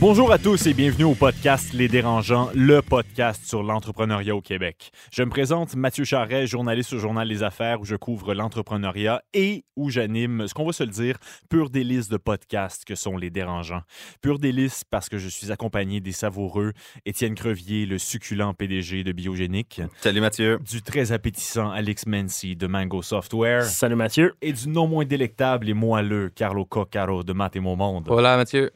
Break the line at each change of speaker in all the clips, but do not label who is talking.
Bonjour à tous et bienvenue au podcast Les Dérangeants, le podcast sur l'entrepreneuriat au Québec. Je me présente Mathieu Charret, journaliste au Journal Les Affaires où je couvre l'entrepreneuriat et où j'anime ce qu'on va se le dire, pure délice de podcasts que sont Les Dérangeants. Pure délice parce que je suis accompagné des savoureux Étienne Crevier, le succulent PDG de Biogénique.
Salut Mathieu.
Du très appétissant Alex Mency de Mango Software.
Salut Mathieu.
Et du non moins délectable et moelleux Carlo Coccaro de Math et Mon Monde.
Voilà Mathieu.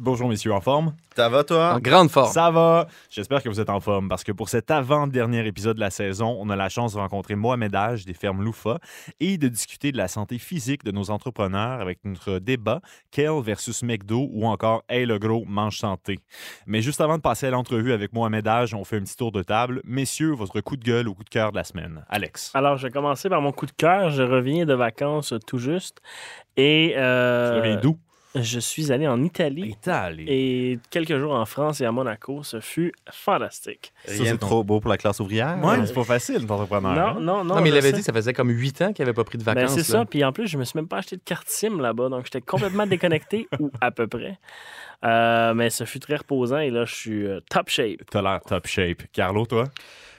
Bonjour messieurs, en forme?
Ça va toi?
En grande forme.
Ça va. J'espère que vous êtes en forme parce que pour cet avant-dernier épisode de la saison, on a la chance de rencontrer Mohamed Age des fermes Loufa et de discuter de la santé physique de nos entrepreneurs avec notre débat Kale versus McDo ou encore Hey le gros, mange santé. Mais juste avant de passer à l'entrevue avec Mohamed Age, on fait un petit tour de table. Messieurs, votre coup de gueule ou coup de cœur de la semaine. Alex.
Alors, je vais commencer par mon coup de cœur. Je reviens de vacances tout juste. Et. Euh,
tu reviens d'où?
Je suis allé en Italie.
Italie.
Et quelques jours en France et à Monaco. Ce fut fantastique.
Rien de trop beau pour la classe ouvrière.
Ouais, c'est pas facile, d'entrepreneur.
Non,
hein?
non, non.
Non, mais il avait
sais.
dit que ça faisait comme 8 ans qu'il avait pas pris de
Ben,
vacances.
c'est ça. Puis en plus, je me suis même pas acheté de carte SIM là-bas. Donc, j'étais complètement déconnecté, ou à peu près. Euh, mais ce fut très reposant. Et là, je suis euh, top shape.
T'as l'air top shape. Carlo, toi?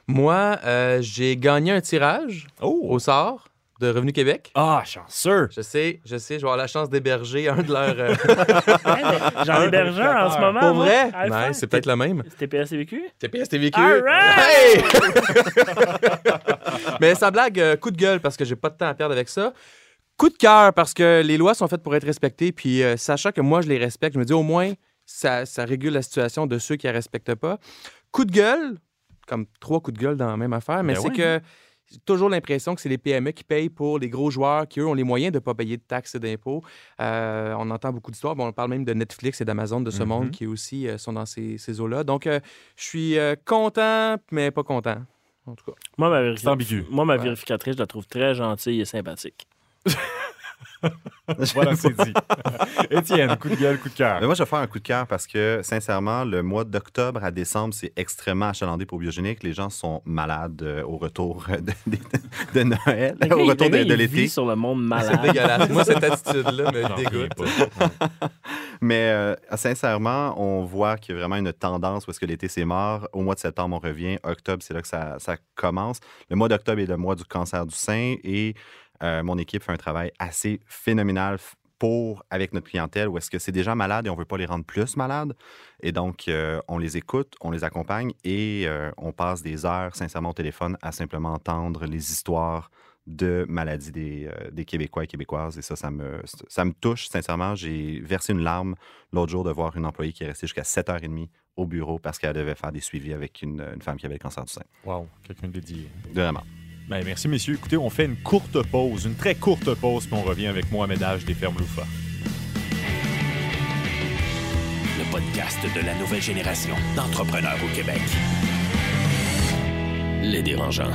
Moi, euh, j'ai gagné un tirage
Oh!
au sort de Revenu Québec.
Ah, chanceux!
Je sais, je sais, je vais avoir la chance d'héberger un de leurs. euh,
J'en héberge un en ce moment.
Pour vrai? C'est peut-être le même.
C'était PSCVQ?
TPS TVQ.
All right!
Hey! Mais sa blague, euh, coup de gueule parce que j'ai pas de temps à perdre avec ça. Coup de cœur parce que les lois sont faites pour être respectées. Puis euh, sachant que moi, je les respecte, je me dis au moins, ça, ça régule la situation de ceux qui ne respectent pas. Coup de gueule, comme trois coups de gueule dans la même affaire, mais
Ben
c'est
ouais.
que j'ai toujours l'impression que c'est les PME qui payent pour les gros joueurs qui, eux, ont les moyens de ne pas payer de taxes et d'impôts. Euh, on entend beaucoup d'histoires. Bon, on parle même de Netflix et d'Amazon de ce
Mhm.
monde qui aussi euh, sont dans ces, ces eaux-là. Donc, euh, je suis euh, content, mais pas content. En tout cas.
Moi, ma,
C'est ambigu.
Moi, ma
Ouais.
vérificatrice, je la trouve très gentille et sympathique.
Voilà, c'est dit. Étienne, coup de gueule, coup de cœur.
Mais moi, je vais faire un coup de cœur parce que, sincèrement, le mois d'octobre à décembre, c'est extrêmement achalandé pour Biogénique. Les gens sont malades euh, au retour de, de- de Noël, au retour de, de
il
l'été.
vit sur le monde
C'est
malade.
dégueulasse. Moi, cette attitude-là me dégoûte.
Mais euh, sincèrement, on voit qu'il y a vraiment une tendance où est-ce que l'été, c'est mort. Au mois de septembre, on revient. Octobre, c'est là que ça, ça commence. Le mois d'octobre est le mois du cancer du sein et euh, mon équipe fait un travail assez phénoménal pour, avec notre clientèle, où est-ce que c'est déjà malade et on veut pas les rendre plus malades. Et donc, euh, on les écoute, on les accompagne et euh, on passe des heures, sincèrement, au téléphone à simplement entendre les histoires de maladies des, des Québécois et Québécoises. Et ça, ça me, ça me touche, sincèrement. J'ai versé une larme l'autre jour de voir une employée qui est restée jusqu'à 7h30 au bureau parce qu'elle devait faire des suivis avec une, une femme qui avait le cancer du sein.
Wow, quelqu'un de dédié.
Vraiment.
Ben, merci, messieurs. Écoutez, on fait une courte pause, une très courte pause, puis on revient avec Mohamed Age des fermes Loufa.
Le podcast de la nouvelle génération d'entrepreneurs au Québec. Les dérangeants.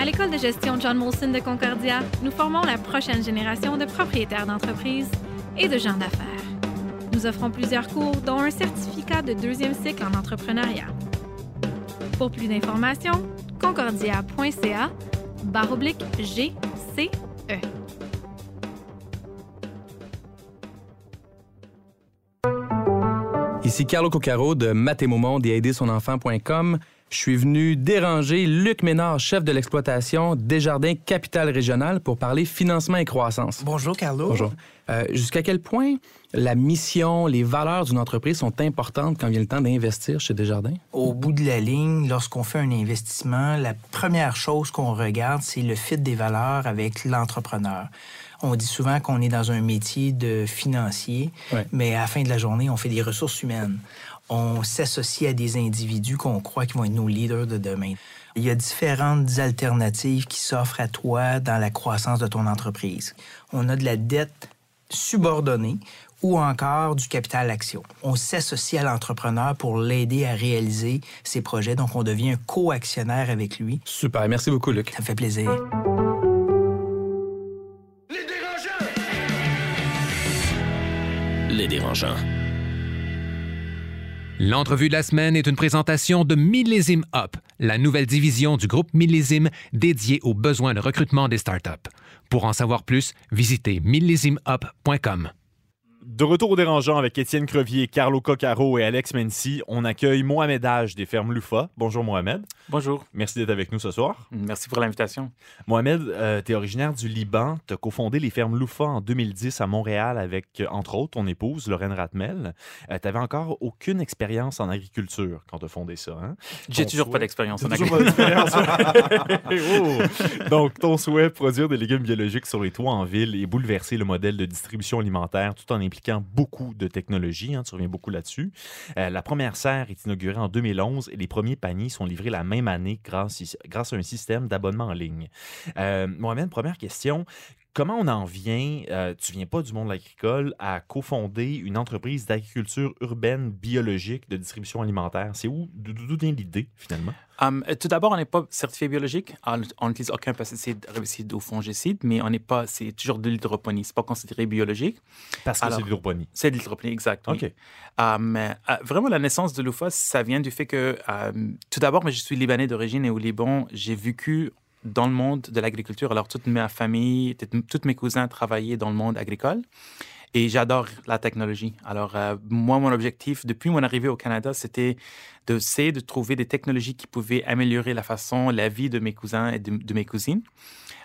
À l'école de gestion John Molson de Concordia, nous formons la prochaine génération de propriétaires d'entreprises et de gens d'affaires. Nous offrons plusieurs cours, dont un certificat de deuxième cycle en entrepreneuriat. Pour plus d'informations, concordia.ca barre oblique GCE.
Ici Carlo Coccaro de Mathémomonde et aidersonenfant.com. Je suis venu déranger Luc Ménard, chef de l'exploitation Desjardins Capital Régional, pour parler financement et croissance.
Bonjour, Carlo.
Bonjour. Euh, Jusqu'à quel point la mission, les valeurs d'une entreprise sont importantes quand vient le temps d'investir chez Desjardins?
Au bout de la ligne, lorsqu'on fait un investissement, la première chose qu'on regarde, c'est le fit des valeurs avec l'entrepreneur. On dit souvent qu'on est dans un métier de financier,
Ouais.
mais à la fin de la journée, on fait des ressources humaines. On s'associe à des individus qu'on croit qui vont être nos leaders de demain. Il y a différentes alternatives qui s'offrent à toi dans la croissance de ton entreprise. On a de la dette subordonnée ou encore du capital action. On s'associe à l'entrepreneur pour l'aider à réaliser ses projets, donc on devient un co-actionnaire avec lui.
Super, merci beaucoup, Luc.
Ça me fait plaisir.
Les dérangeants.
L'entrevue de la semaine est une présentation de Millésime Up, la nouvelle division du groupe Millésime dédiée aux besoins de recrutement des startups. Pour en savoir plus, visitez millésimeup.com.
De retour au dérangeant avec Étienne Crevier, Carlo Coccaro et Alex Mency, on accueille Mohamed Haj des fermes Loufa. Bonjour Mohamed.
Bonjour.
Merci d'être avec nous ce soir.
Merci pour l'invitation.
Mohamed, euh, tu es originaire du Liban. Tu as cofondé les fermes Loufa en 2010 à Montréal avec, euh, entre autres, ton épouse, Lorraine Ratmel. tu n'avais encore aucune expérience en agriculture quand tu as fondé ça. Hein?
J'ai toujours
souhait-
pas d'expérience en agriculture.
pas d'expérience. Oh! Donc, ton souhait, produire des légumes biologiques sur les toits en ville et bouleverser le modèle de distribution alimentaire tout en impliquant beaucoup de technologies. hein, tu reviens beaucoup là-dessus. Euh, la première serre est inaugurée en 2011 et les premiers paniers sont livrés la même année grâce, grâce à un système d'abonnement en ligne. Euh, Mohamed, première question. Comment on en vient, euh, tu viens pas du monde agricole, à cofonder une entreprise d'agriculture urbaine biologique de distribution alimentaire? C'est où, d'où vient l'idée, finalement?
Um, euh, tout d'abord, on n'est pas certifié biologique. On on n'utilise aucun pesticide, herbicide ou fongicide, mais on n'est pas, c'est toujours de l'hydroponie. C'est pas considéré biologique.
Parce que c'est de l'hydroponie.
C'est de l'hydroponie, exact. oui.
OK.
Um, euh, vraiment, la naissance de l'UFA, ça vient du fait que, um, tout d'abord, mais je suis libanais d'origine et au Liban, j'ai vécu dans le monde de l'agriculture. Alors, toute ma famille, tout- tous mes cousins travaillaient dans le monde agricole. Et j'adore la technologie. Alors, euh, moi, mon objectif, depuis mon arrivée au Canada, c'était d'essayer de trouver des technologies qui pouvaient améliorer la façon, la vie de mes cousins et de, mes cousines.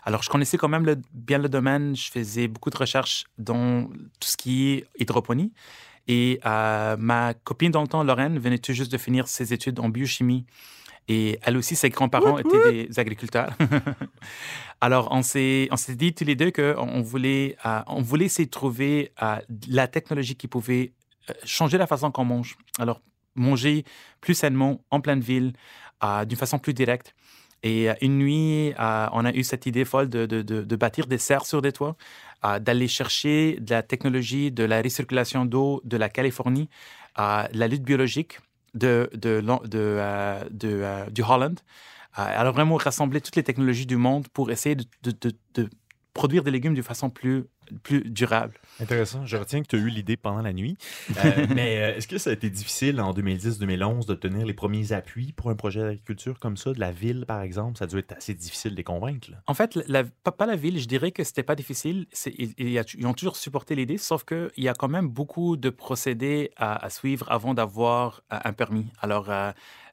Alors, je connaissais quand même bien le domaine. Je faisais beaucoup de recherches dans tout ce qui est hydroponie. Et euh, ma copine dans le Lorraine, venait tout juste de finir ses études en biochimie. Et elle aussi, ses grands-parents étaient des agriculteurs. Alors, on s'est, dit tous les deux qu'on on voulait, euh, on voulait essayer de trouver euh, la technologie qui pouvait euh, changer la façon qu'on mange. Alors, manger plus sainement, en pleine ville, euh, d'une façon plus directe. Et une nuit, euh, on a eu cette idée folle de, de- de- de bâtir des serres sur des toits, euh, d'aller chercher de la technologie de la recirculation d'eau de la Californie, euh, la lutte biologique de, euh, euh, du Holland. Euh, alors vraiment rassembler toutes les technologies du monde pour essayer de produire des légumes de façon plus, plus durable.
Intéressant. Je retiens que tu as eu l'idée pendant la nuit. Euh, mais euh, est-ce que ça a été difficile en 2010-2011 d'obtenir les premiers appuis pour un projet d'agriculture comme ça, de la ville, par exemple? Ça a dû être assez difficile de les convaincre. là.
En fait, la- pas, pas la ville, je dirais que c'était pas difficile. Ils, ont toujours supporté l'idée, sauf qu'il y a quand même beaucoup de procédés à, à suivre avant d'avoir euh, un permis. Alors, euh,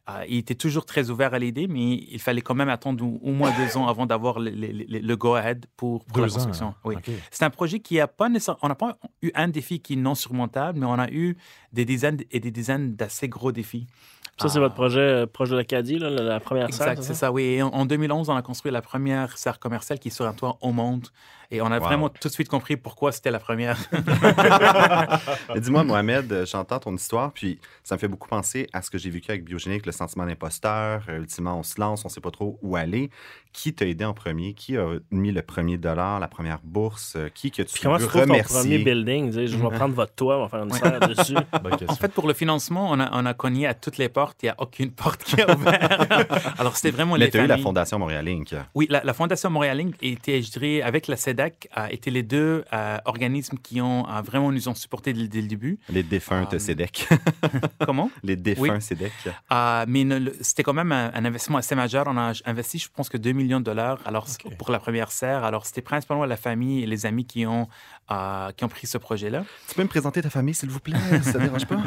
euh, il était toujours très ouvert à l'idée, mais il fallait quand même attendre au, moins deux ans avant d'avoir le, le- le- le go-ahead pour, pour la
Deux ans,
construction. Oui. C'est un projet qui a pas nécessairement. On n'a pas eu un défi qui est non surmontable, mais on a eu des dizaines et des dizaines d'assez gros défis.
Ça, c'est
Ah.
votre projet euh, proche de l'Acadie, la, la première serre,
Exact, c'est ça, oui. Et en, en 2011, on a construit la première serre commerciale qui est sur un toit au monde. Et on a
Wow.
vraiment tout de suite compris pourquoi c'était la première.
Dis-moi, Mohamed, euh, j'entends ton histoire, puis ça me fait beaucoup penser à ce que j'ai vécu avec Biogénique, le sentiment d'imposteur. Euh, ultimement, on se lance, on ne sait pas trop où aller. Qui t'a aidé en premier? Qui a mis le premier dollar, la première bourse? Euh, Qui que tu
Puis comment
veux
tu trouves ton premier
remercier?
building? Tu sais, Je vais prendre votre toit, on va faire une serre dessus.
En fait, pour le financement, on a, on a cogné à toutes les portes. Il n'y a aucune porte qui a ouvert. Alors, c'était vraiment
Mais
les
tu as eu la
familles.
Fondation Montréal Inc.
Oui, la, la Fondation Montréal Inc. était, je dirais, avec la SEDAC, été les deux euh, organismes qui ont euh, vraiment nous ont supportés dès, dès le début.
Les défuntes
Ah.
CEDEC.
Comment?
Les défunts.
Euh, mais c'était quand même un, un investissement assez majeur. On a investi, je pense que 2 millions de dollars alors, pour la première serre. Alors, c'était principalement la famille et les amis qui ont, euh, qui ont pris ce projet-là.
Tu peux me présenter ta famille, s'il vous plaît? Ça ne dérange pas?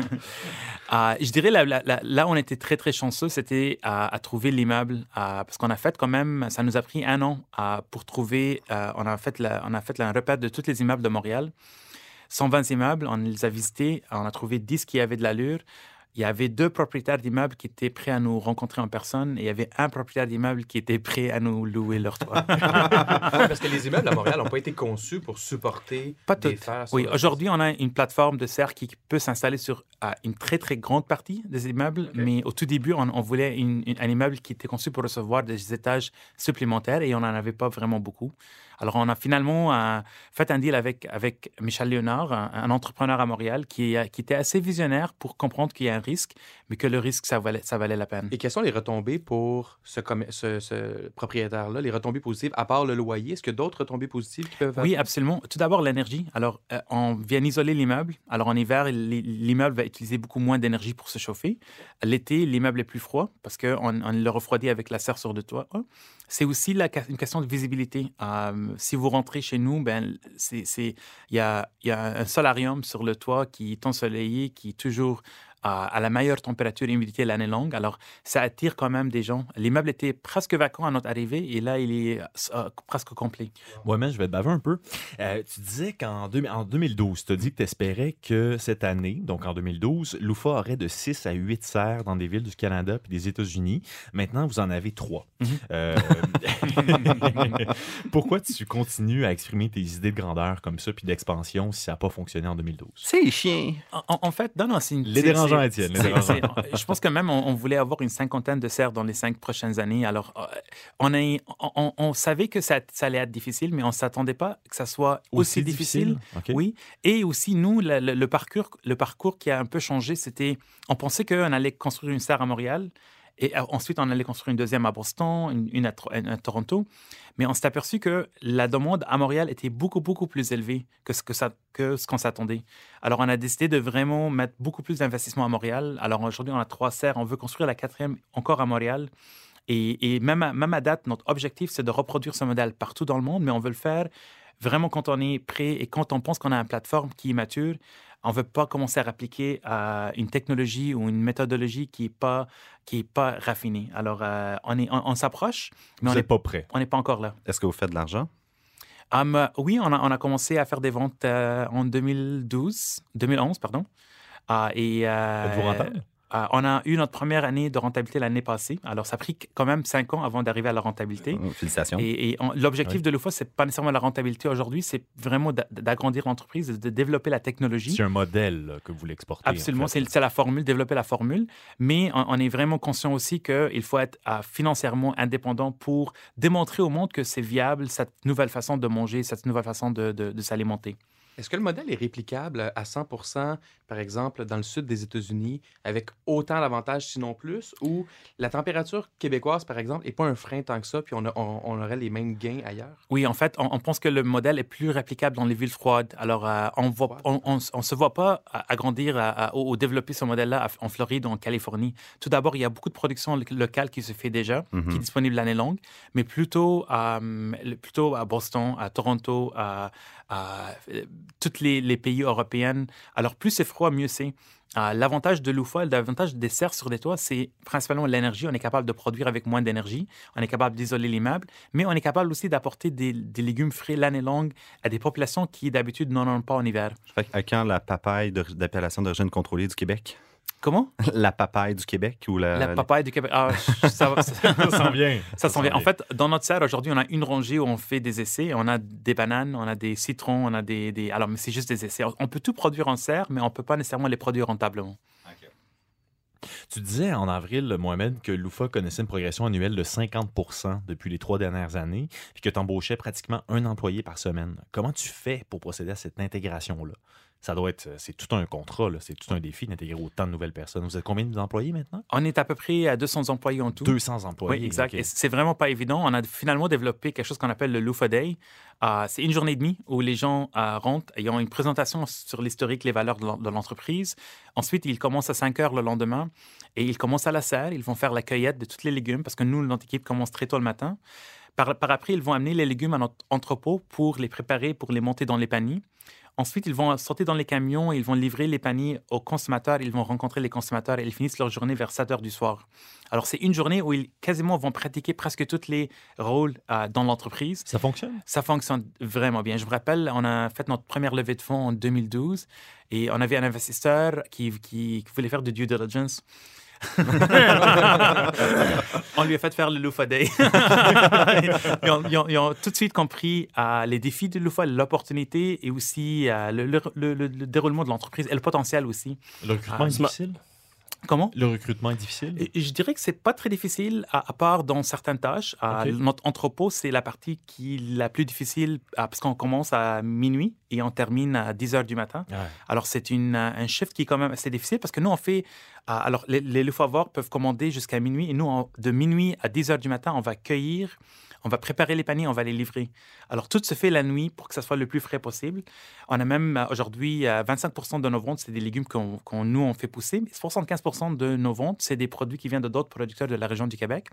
Euh, je dirais là où on était très, très chanceux, c'était à, à trouver l'immeuble. euh, parce qu'on a fait quand même, ça nous a pris un an euh, pour trouver, euh, on a fait, la- on a fait un repère de tous les immeubles de Montréal. 120 immeubles, on les a visités, on a trouvé 10 qui avaient de l'allure. Il y avait deux propriétaires d'immeubles qui étaient prêts à nous rencontrer en personne et il y avait un propriétaire d'immeuble qui était prêt à nous louer leur toit.
Parce que les immeubles à Montréal n'ont pas été conçus pour supporter
Pas
des
Oui, aujourd'hui, on a une plateforme de serre qui peut s'installer sur à une très, très grande partie des immeubles, mais au tout début, on, on voulait une- une- un immeuble qui était conçu pour recevoir des étages supplémentaires et on n'en avait pas vraiment beaucoup. Alors, on a finalement euh, fait un deal avec, avec Michel Léonard, un, un entrepreneur à Montréal, qui, était assez visionnaire pour comprendre qu'il y a un risque, mais que le risque, ça valait, ça valait la peine.
Et quelles sont les retombées pour ce, commer- ce, ce propriétaire-là, les retombées positives, à part le loyer? Est-ce a d'autres retombées positives qui peuvent...
Oui, absolument. Tout d'abord, l'énergie. Alors, euh, on vient isoler l'immeuble. Alors, en hiver, l'i- l'immeuble va utiliser beaucoup moins d'énergie pour se chauffer. L'été, l'immeuble est plus froid parce qu'on on le refroidit avec la serre sur le toit. C'est aussi une question de visibilité. Euh, si vous rentrez chez nous, ben, il y a un solarium sur le toit qui est ensoleillé, qui est toujours à, la meilleure température et humidité l'année longue. Alors, ça attire quand même des gens. L'immeuble était presque vacant à notre arrivée et là, il est euh, presque complet.
Moi, même, je vais te baver un peu. Euh, tu disais qu'en deux- en 2012, tu as dit que tu espérais que cette année, donc en 2012, l'UFA aurait de 6 à 8 serres dans des villes du Canada puis des États-Unis. Maintenant, vous en avez 3.
Mhm.
pourquoi tu continues à exprimer tes idées de grandeur comme ça puis d'expansion si ça n'a pas fonctionné en 2012?
C'est chien.
En, en- fait, non, non, c'est une-
Les dérangeants, Étienne,
Je pense que même on, on voulait avoir une cinquantaine de serres dans les cinq prochaines années. Alors, euh, on, savait que ça, ça allait être difficile, mais on ne s'attendait pas que ça soit aussi, difficile. Oui. Et aussi, nous, le, le- le parcours, le parcours qui a un peu changé, c'était, on pensait qu'on allait construire une serre à Montréal. Et euh, ensuite, on allait construire une deuxième à Boston, une, à, Toronto. Mais on s'est aperçu que la demande à Montréal était beaucoup, beaucoup plus élevée que ce que ce qu'on s'attendait. Alors, on a décidé de vraiment mettre beaucoup plus d'investissement à Montréal. Alors, aujourd'hui, on a trois serres. On veut construire la quatrième encore à Montréal. Et, et même, à, même à date, notre objectif, c'est de reproduire ce modèle partout dans le monde, mais on veut le faire vraiment quand on est prêt et quand on pense qu'on a une plateforme qui est mature. On ne veut pas commencer à appliquer euh, une technologie ou une méthodologie qui n'est pas, qui est pas raffinée. Alors, euh, on, est- on, on s'approche, mais
Vous
on n'est
pas prêt.
on n'est pas encore là.
Est-ce que vous faites de l'argent?
Hum, oui, on a, on a commencé à faire des ventes euh, en 2012, 2011, pardon. Ah, et, euh,
Êtes-vous rentable?
Euh, on a eu notre première année de rentabilité l'année passée. Alors, ça a pris quand même cinq ans avant d'arriver à la rentabilité.
Euh, Félicitations.
Et, l'objectif
Oui.
de l'UFA, c'est pas nécessairement la rentabilité aujourd'hui, c'est vraiment d'a- d'agrandir l'entreprise, de développer la technologie.
C'est un modèle là, que vous en
Absolument,
fait.
c'est la formule, développer la formule. Mais on, on est vraiment conscient aussi qu'il faut être euh, financièrement indépendant pour démontrer au monde que c'est viable, cette nouvelle façon de manger, cette nouvelle façon de, de- de s'alimenter.
Est-ce que le modèle est réplicable à 100% par exemple, dans le sud des États-Unis, avec autant d'avantages, sinon plus, ou la température québécoise, par exemple, n'est pas un frein tant que ça, puis on, a- on- on aurait les mêmes gains ailleurs?
Oui, en fait, on, on pense que le modèle est plus réplicable dans les villes froides. Alors, euh, on on se voit pas agrandir à- à- ou, développer ce modèle-là en Floride ou en Californie. Tout d'abord, il y a beaucoup de production lo- locale qui se fait déjà,
Mhm.
qui est disponible l'année longue, mais plutôt, plutôt à Boston, à Toronto, à, à, euh, tous les, les pays européens. Alors, plus c'est froid, mieux c'est. Euh, l'avantage de l'UFA, l'avantage des serres sur des toits, c'est principalement l'énergie. On est capable de produire avec moins d'énergie. On est capable d'isoler l'immeuble, mais on est capable aussi d'apporter des, des légumes frais l'année longue à des populations qui, d'habitude, n'en ont pas en hiver.
À quand la papaye d'appellation d'origine contrôlée du Québec?
Comment?
La papaye du Québec ou la...
La papaye du Québec. Ah, ça, ça-
Ça s'en vient.
Ça s'en vient. En fait, dans notre serre, aujourd'hui, on a une rangée où on fait des essais. On a des bananes, on a des citrons, on a des... des- Alors, mais c'est juste des essais. On peut tout produire en serre, mais on ne peut pas nécessairement les produire rentablement.
Tu disais en avril, Mohamed, que l'UFA connaissait une progression annuelle de 50% depuis les trois dernières années, puis que tu embauchais pratiquement un employé par semaine. Comment tu fais pour procéder à cette intégration-là? Ça doit être, c'est tout un contrat, c'est tout un défi d'intégrer autant de nouvelles personnes. Vous êtes combien d'employés maintenant?
On est à peu près à 200 employés en tout.
200 employés.
Oui, exact.
ok.
Et c'est vraiment pas évident. On a finalement développé quelque chose qu'on appelle le Lufa Day. Euh, c'est une journée et demie où les gens euh, rentrent et ont une présentation sur l'historique, les valeurs de l'en- de l'entreprise. Ensuite, ils commencent à 5 heures le lendemain et ils commencent à la serre. Ils vont faire la cueillette de tous les légumes parce que nous, notre équipe commence très tôt le matin. Par, par après, ils vont amener les légumes à notre entrepôt pour les préparer, pour les monter dans les paniers. Ensuite, ils vont sortir dans les camions, ils vont livrer les paniers aux consommateurs, ils vont rencontrer les consommateurs et ils finissent leur journée vers 7 heures du soir. Alors, c'est une journée où ils quasiment vont pratiquer presque tous les rôles euh, dans l'entreprise.
Ça fonctionne?
Ça fonctionne vraiment bien. Je me rappelle, on a fait notre première levée de fonds en 2012 et on avait un investisseur qui, qui- qui voulait faire de due diligence. on lui a fait faire le Lufa Day. ils, ont, ils ont- ils ont tout de suite compris euh, les défis de Lufa, l'opportunité et aussi euh, le, le- le- le- le déroulement de l'entreprise et le potentiel aussi.
Le recrutement
Ah,
est difficile?
Comment?
Le recrutement est difficile?
Et Je dirais que c'est pas très difficile, à, à part dans certaines tâches. Notre entrepôt, c'est la partie qui est la plus difficile parce qu'on commence à minuit et on termine à 10 heures du matin.
Ouais.
Alors, c'est une, un shift qui est quand même assez difficile parce que nous, on fait. alors, les, les peuvent commander jusqu'à minuit et nous, on- de minuit à 10 heures du matin, on va cueillir, on va préparer les paniers, on va les livrer. Alors, tout se fait la nuit pour que ça soit le plus frais possible. On a même euh, aujourd'hui euh, 25% de nos ventes, c'est des légumes qu'on, nous, on fait pousser. Mais 75 de nos ventes, c'est des produits qui viennent de d'autres producteurs de la région du Québec.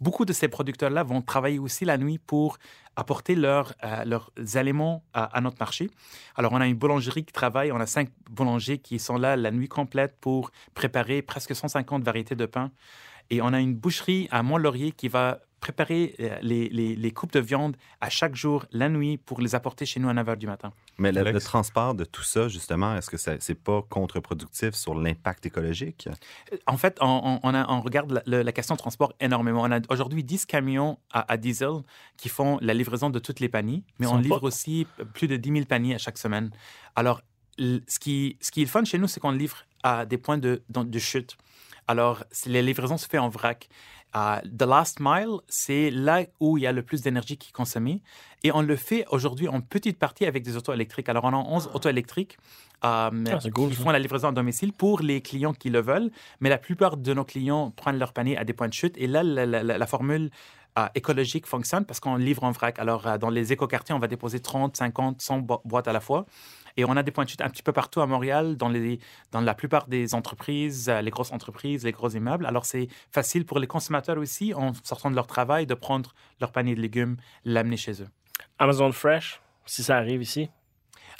Beaucoup de ces producteurs-là vont travailler aussi la nuit pour apporter leurs, euh, leurs aliments à, à notre marché. Alors, on a une boulangerie qui travaille, on a cinq boulangers qui sont là la nuit complète pour préparer presque 150 variétés de pain. Et on a une boucherie à Mont-Laurier qui va préparer euh, les, les- les coupes de viande à chaque jour, la nuit, pour les apporter chez nous à 9 h du matin.
Mais le, transport de tout ça, justement, est-ce que ça- c'est pas contre-productif sur l'impact écologique?
En fait, on, on- on a- on regarde la, question de transport énormément. On a aujourd'hui 10 camions à, à diesel qui font la livraison de toutes les paniers, mais on livre
pas-
aussi plus de 10 000 paniers à chaque semaine. Alors, ce qui, ce qui est le fun chez nous, c'est qu'on livre à des points de, de, de chute. Alors, les livraisons se font en vrac. The last mile, c'est là où il y a le plus d'énergie qui est consommée. Et on le fait aujourd'hui en petite partie avec des autos électriques. Alors, on a 11 autos électriques euh,
Ah, cool,
qui
ça.
font la livraison à domicile pour les clients qui le veulent. Mais la plupart de nos clients prennent leur panier à des points de chute. Et là, la, la- la- la formule euh, écologique fonctionne parce qu'on livre en vrac. Alors, euh, dans les écoquartiers, on va déposer 30, 50, 100 bo- boîtes à la fois. Et on a des points de chute un petit peu partout à Montréal, dans, dans la plupart des entreprises, euh, les grosses entreprises, les gros immeubles. Alors, c'est facile pour les consommateurs aussi, en sortant de leur travail, de prendre leur panier de légumes, l'amener chez eux.
Amazon Fresh, si ça arrive ici.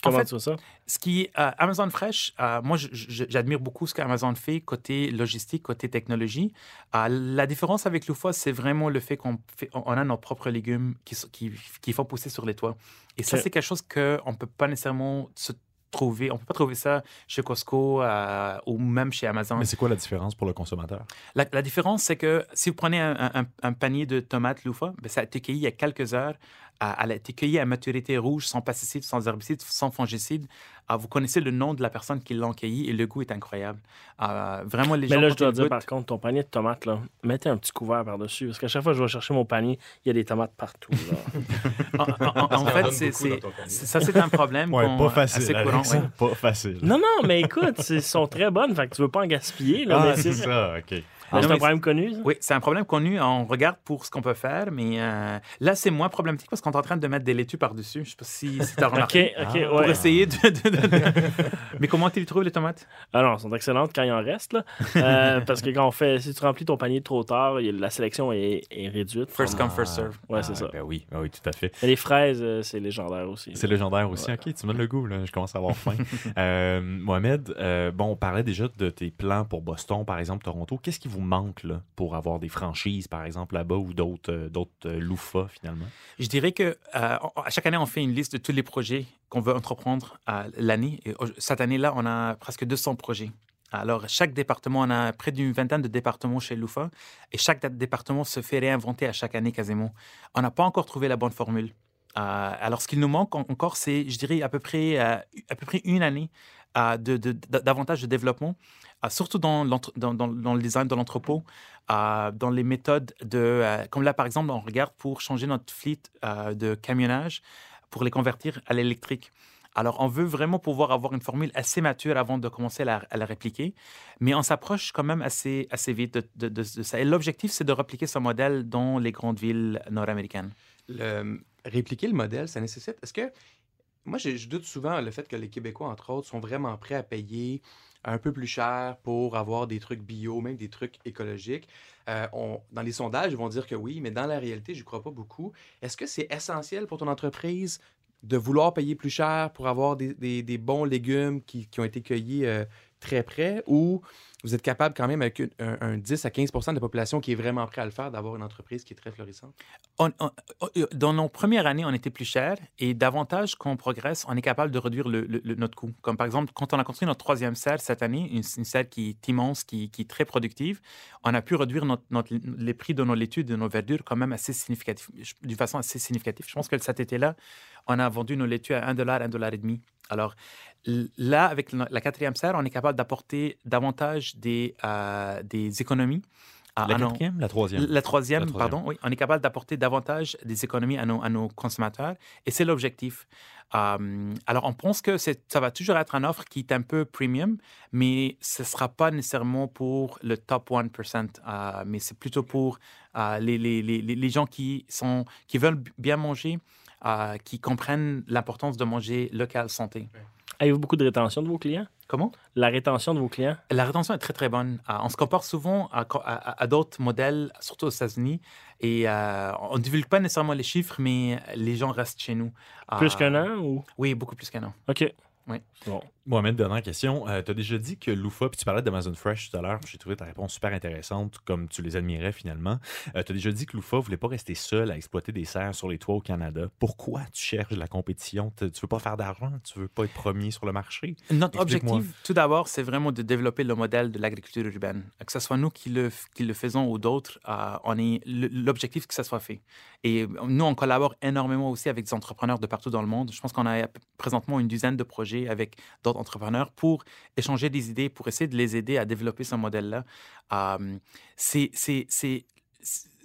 Comment
fait,
tu vois ça?
Ce qui euh, Amazon Fresh, euh, moi, j'admire beaucoup ce qu'Amazon fait côté logistique, côté technologie. Euh, la différence avec Lufa, c'est vraiment le fait qu'on fait- on a nos propres légumes qui, qui, qui font pousser sur les toits. Et ça, c'est quelque chose qu'on ne peut pas nécessairement se trouver. On ne peut pas trouver ça chez Costco euh, ou même chez Amazon.
Mais c'est quoi la différence pour le consommateur?
La, la différence, c'est que si vous prenez un, un- un panier de tomates loufa, ben, ça a été cueilli il y a quelques heures. À- Elle a été cueillie à maturité rouge, sans pesticides, sans herbicides, sans fongicides. Ah, vous connaissez le nom de la personne qui l'a cueilli et le goût est incroyable. Ah, vraiment, les
Mais
gens
là,
quand
je dois dire, par contre, ton panier de tomates, là, mettez un petit couvert par-dessus. Parce qu'à chaque fois que je vais chercher mon panier, il y a des tomates partout. là.
En, en- en- en fait, c'est, c'est- c'est- ça, c'est un problème
Ouais, pas facile.
assez courant. Ouais.
Pas facile.
non, non, mais écoute, elles sont très bonnes. Fait que tu veux pas en gaspiller. Là,
Ah,
mais
c'est
c'est
ça, OK.
Mais c'est un problème connu. ça?
Oui, c'est un problème connu. On regarde pour ce qu'on peut faire, mais euh, là, c'est moins problématique parce qu'on est en train de mettre des laitues par-dessus. Je sais pas si, si tu as
OK,
remarqué.
OK,
Ah.
Pour
ouais.
essayer de, de- de- de- Mais comment tu les trouves, les tomates?
Ah non, elles sont excellentes quand il en reste. Là. Euh, parce que quand on fait, si tu remplis ton panier trop tard, la sélection est, est réduite.
First come, first serve.
Ouais, c'est
Ah,
ça.
Ben oui, ben oui, tout à fait.
Les fraises, euh, c'est légendaire aussi.
C'est légendaire aussi.
Ouais.
OK, tu me donnes le goût, là. Je commence à avoir faim. Euh, Mohamed, euh, bon, on parlait déjà de tes plans pour Boston, par exemple, Toronto. Qu'est-ce qui vous manque pour avoir des franchises, par exemple, là-bas ou d'autres euh, d'autres euh, loufas, finalement?
Je dirais que euh, à chaque année, on fait une liste de tous les projets qu'on veut entreprendre l'année. Au- cette année-là, on a presque 200 projets. Alors, chaque département, on a près d'une vingtaine de départements chez Lufa, et chaque dé- département se fait réinventer à chaque année quasiment. On n'a pas encore trouvé la bonne formule. Alors, ce qu'il nous manque en- encore, c'est, je dirais, à peu près, à peu près une année davantage de développement, euh, surtout dans, le design de l'entrepôt, euh, dans les méthodes de... euh, comme là, par exemple, on regarde pour changer notre fleet euh, de camionnage, pour les convertir à l'électrique. Alors, on veut vraiment pouvoir avoir une formule assez mature avant de commencer à la, répliquer, mais on s'approche quand même assez, assez vite de, ça. Et l'objectif, c'est de répliquer ce modèle dans les grandes villes nord-américaines.
le- répliquer le modèle, ça nécessite. Est-ce que. Moi, je doute souvent le fait que les Québécois, entre autres, sont vraiment prêts à payer un peu plus cher pour avoir des trucs bio, même des trucs écologiques. Euh, on- dans les sondages, ils vont dire que oui, mais dans la réalité, je ne crois pas beaucoup. Est-ce que c'est essentiel pour ton entreprise de vouloir payer plus cher pour avoir des, des- des bons légumes qui, qui ont été cueillis, euh, très près ou vous êtes capable quand même avec un, un 10 à 15% de la population qui est vraiment prêt à le faire, d'avoir une entreprise qui est très florissante?
On- on- dans nos premières années, on était plus cher et davantage qu'on progresse, on est capable de réduire le, notre coût. Comme par exemple, quand on a construit notre troisième serre cette année, une, serre qui est immense, qui, est très productive, on a pu réduire les prix de nos laitues, de nos verdures quand même assez significatif, d'une façon assez significative. Je pense que cet été-là, on a vendu nos laitues à 1 dollar, 1 dollar et demi. Alors là, avec la quatrième serre, on est capable d'apporter davantage des, euh, des économies. à-
La
nos-
quatrième, la troisième.
la troisième,
La troisième.
pardon, oui. On est capable d'apporter davantage des économies à nos, à nos consommateurs et c'est l'objectif. Euh, alors, on pense que ça va toujours être une offre qui est un peu premium, mais ce ne sera pas nécessairement pour le top 1%, euh, mais c'est plutôt pour euh, les, les, les, les- les gens qui, sont, qui veulent bien manger, euh, qui comprennent l'importance de manger local santé.
Avez-vous beaucoup de rétention de vos clients?
Comment?
La rétention de vos clients?
La rétention est très, très bonne. Euh, on se compare souvent à, à- à d'autres modèles, surtout aux États-Unis, et euh, on ne divulgue pas nécessairement les chiffres, mais les gens restent chez nous.
Plus
Euh,
qu'un an ou?
Oui, beaucoup plus qu'un an.
OK.
Oui.
Bon.
Mohamed, dernière question. tu as déjà dit que Loufa, puis tu parlais d'Amazon Fresh tout à l'heure, j'ai trouvé ta réponse super intéressante, comme tu les admirais finalement. tu as déjà dit que Loufa ne voulait pas rester seul à exploiter des serres sur les toits au Canada. Pourquoi tu cherches la compétition? Tu veux pas faire d'argent? Tu veux pas être premier sur le marché?
Notre objectif, tout d'abord, c'est vraiment de développer le modèle de l'agriculture urbaine. Que ce soit nous qui le, qui le faisons ou d'autres, euh, on est le- l'objectif que ça soit fait. Et nous, on collabore énormément aussi avec des entrepreneurs de partout dans le monde. Je pense qu'on a présentement une dizaine de projets avec d'autres entrepreneurs pour échanger des idées, pour essayer de les aider à développer ce modèle-là. Euh, c'est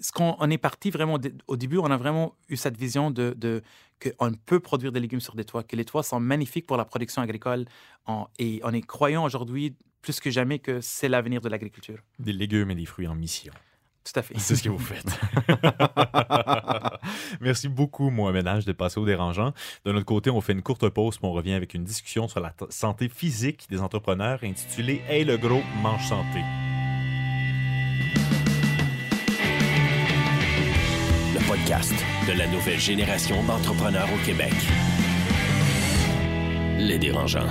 ce qu'on on est parti vraiment au début, on a vraiment eu cette vision de, de qu'on peut produire des légumes sur des toits, que les toits sont magnifiques pour la production agricole. Et on est croyant aujourd'hui plus que jamais que c'est l'avenir de l'agriculture.
Des légumes et des fruits en mission.
Tout à fait.
C'est ce que vous faites. Merci beaucoup, Mohamed H, de passer au dérangeant. De notre côté, on fait une courte pause, puis on revient avec une discussion sur la santé physique des entrepreneurs intitulée Hey le gros, mange santé.
Le podcast de la nouvelle génération d'entrepreneurs au Québec. Les dérangeants.